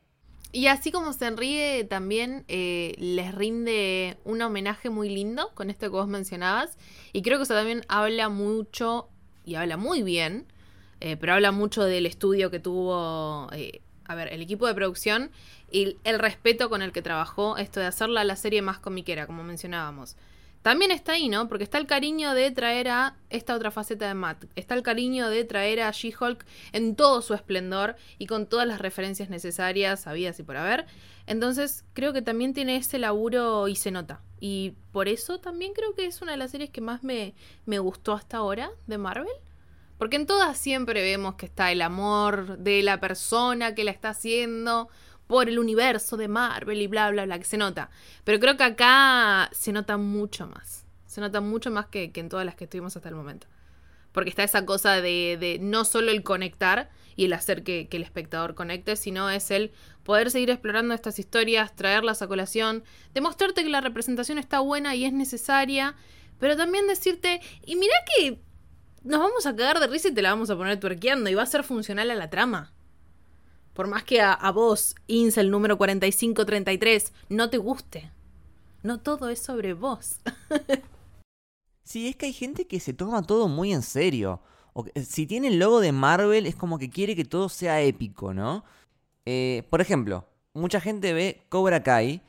Y así como se ríe, también eh, les rinde un homenaje muy lindo con esto que vos mencionabas. Y creo que eso también habla mucho, y habla muy bien, eh, pero habla mucho del estudio que tuvo, eh, a ver, el equipo de producción y el respeto con el que trabajó esto de hacerla la serie más comiquera, como mencionábamos. También está ahí, ¿no? Porque está el cariño de traer a esta otra faceta de Matt. Está el cariño de traer a She-Hulk en todo su esplendor y con todas las referencias necesarias, sabidas y por haber. Entonces, creo que también tiene ese laburo y se nota. Y por eso también creo que es una de las series que más me, me gustó hasta ahora de Marvel. Porque en todas siempre vemos que está el amor de la persona que la está haciendo por el universo de Marvel y bla, bla, bla, que se nota. Pero creo que acá se nota mucho más. Se nota mucho más que, que en todas las que estuvimos hasta el momento. Porque está esa cosa de, de no solo el conectar y el hacer que, que el espectador conecte, sino es el poder seguir explorando estas historias, traerlas a colación, demostrarte que la representación está buena y es necesaria, pero también decirte, y mira que nos vamos a cagar de risa y te la vamos a poner tuerqueando y va a ser funcional a la trama. Por más que a, vos, Incel número 4533, no te guste. No todo es sobre vos. Sí, es que hay gente que se toma todo muy en serio. O si tiene el logo de Marvel es como que quiere que todo sea épico, ¿no? Eh, por ejemplo, mucha gente ve Cobra Kai,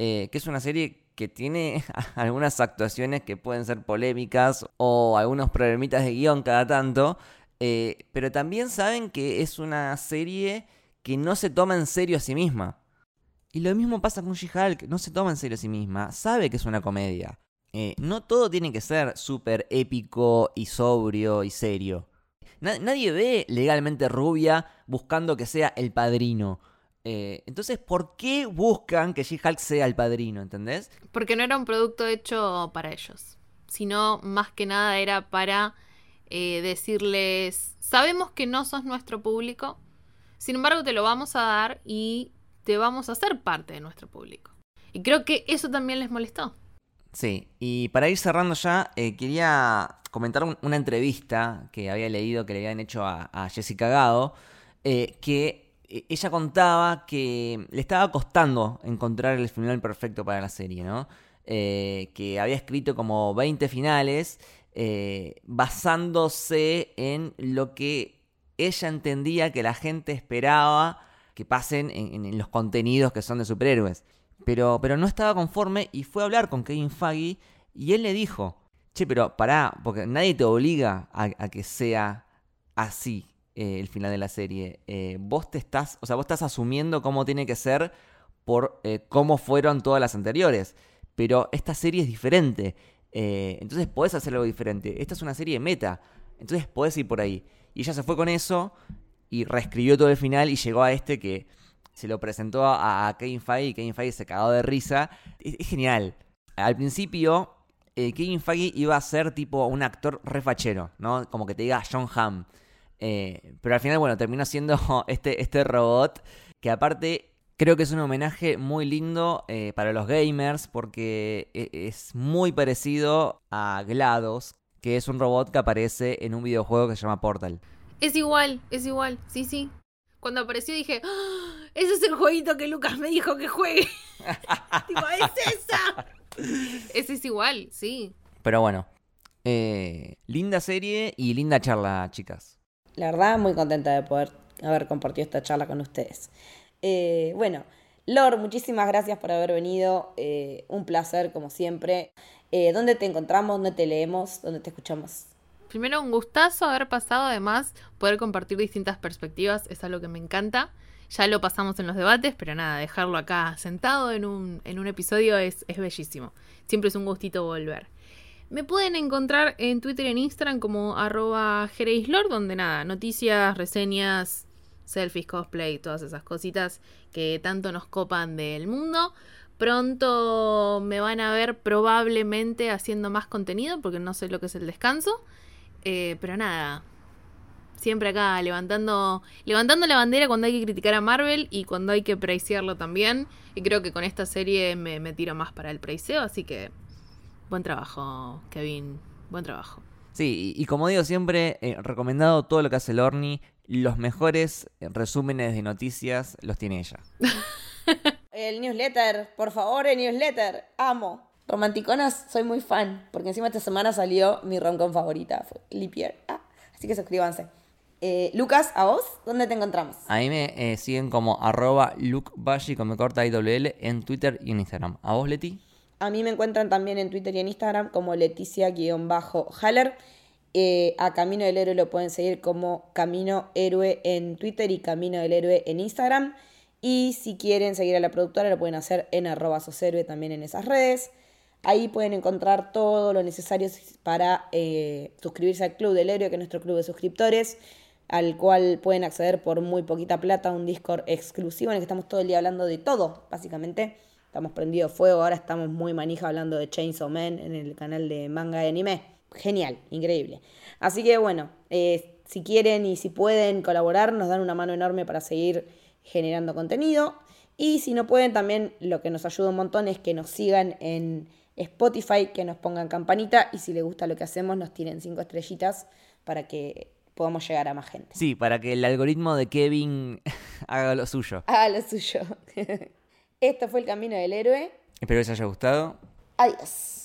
eh, que es una serie que tiene algunas actuaciones que pueden ser polémicas o algunos problemitas de guion cada tanto. eh, pero también saben que es una serie que no se toma en serio a sí misma. Y lo mismo pasa con She-Hulk, no se toma en serio a sí misma, sabe que es una comedia. Eh, no todo tiene que ser súper épico y sobrio y serio. nadie ve legalmente rubia buscando que sea el padrino. Eh, entonces, ¿por qué buscan que She-Hulk sea el padrino? ¿Entendés? Porque no era un producto hecho para ellos, sino más que nada era para eh, decirles, sabemos que no sos nuestro público, sin embargo te lo vamos a dar y te vamos a hacer parte de nuestro público. Y creo que eso también les molestó. Sí, y para ir cerrando ya, eh, quería comentar una entrevista que había leído que le habían hecho a, Jessica Gado, que ella contaba que le estaba costando encontrar el final perfecto para la serie, ¿no? Eh, que había escrito como 20 finales eh, basándose en lo que ella entendía que la gente esperaba que pasen en, los contenidos que son de superhéroes. Pero, pero no estaba conforme y fue a hablar con Kevin Feige y él le dijo, che, pero pará, porque nadie te obliga a que sea así. Eh, el final de la serie. Eh, vos te estás, o sea, vos estás asumiendo cómo tiene que ser por eh, cómo fueron todas las anteriores. Pero esta serie es diferente. entonces podés hacer algo diferente. Esta es una serie meta. Entonces podés ir por ahí. Y ella se fue con eso y reescribió todo el final y llegó a este que se lo presentó a, Kevin Feige y Kevin Feige se cagó de risa. Es, genial. Al principio, Kevin Feige iba a ser tipo un actor refachero, ¿no? Como que te diga John Hamm. Eh, pero al final, bueno, terminó siendo este, este robot que aparte creo que es un homenaje muy lindo eh, para los gamers porque e, es muy parecido a GLaDOS, que es un robot que aparece en un videojuego que se llama Portal. Es igual, es igual, sí, sí. Cuando apareció dije, ¡Ah! ese es el jueguito que Lucas me dijo que juegue. es esa. Ese es igual, sí. Pero bueno, eh, linda serie y linda charla, chicas. La verdad, muy contenta de poder haber compartido esta charla con ustedes. Eh, bueno, Lor, muchísimas gracias por haber venido. Eh, un placer, como siempre. Eh, ¿Dónde te encontramos? ¿Dónde te leemos? ¿Dónde te escuchamos? Primero, un gustazo haber pasado. Además, poder compartir distintas perspectivas es algo que me encanta. Ya lo pasamos en los debates, pero nada, dejarlo acá sentado en un, en un episodio es, es bellísimo. Siempre es un gustito volver. Me pueden encontrar en Twitter y en Instagram como arroba donde nada, noticias, reseñas, selfies, cosplay, todas esas cositas que tanto nos copan del mundo. Pronto me van a ver probablemente haciendo más contenido porque no sé lo que es el descanso. Eh, pero nada, siempre acá levantando, levantando la bandera cuando hay que criticar a Marvel y cuando hay que preciarlo también. Y creo que con esta serie me, me tiro más para el preiseo, así que Buen trabajo, Kevin. Buen trabajo. Sí, y, como digo siempre, eh, recomendado todo lo que hace el Orni. Los mejores eh, resúmenes de noticias los tiene ella. el newsletter, por favor, el newsletter. Amo. Romanticonas, soy muy fan, porque encima esta semana salió mi romcom favorita, fue Lipier. Ah, así que suscríbanse. Eh, Lucas, ¿a vos? ¿Dónde te encontramos? A mí me siguen como arroba con me corta IWL en Twitter y en Instagram. ¿A vos, Leti? A mí me encuentran también en Twitter y en Instagram como Leticia-Haller. Eh, a Camino del Héroe lo pueden seguir como Camino Héroe en Twitter y Camino del Héroe en Instagram. Y si quieren seguir a la productora lo pueden hacer en arroba soshéroe también en esas redes. Ahí pueden encontrar todo lo necesario para eh, suscribirse al Club del Héroe, que es nuestro club de suscriptores, al cual pueden acceder por muy poquita plata, un Discord exclusivo en el que estamos todo el día hablando de todo, básicamente estamos prendidos fuego, ahora estamos muy manija hablando de Chainsaw Man en el canal de manga y anime. Genial, increíble. Así que bueno, eh, si quieren y si pueden colaborar, nos dan una mano enorme para seguir generando contenido. Y si no pueden, también lo que nos ayuda un montón es que nos sigan en Spotify, que nos pongan campanita y si les gusta lo que hacemos, nos tiren cinco estrellitas para que podamos llegar a más gente. Sí, para que el algoritmo de Kevin haga lo suyo. Haga lo suyo. Esto fue el camino del héroe. Espero que les haya gustado. Adiós.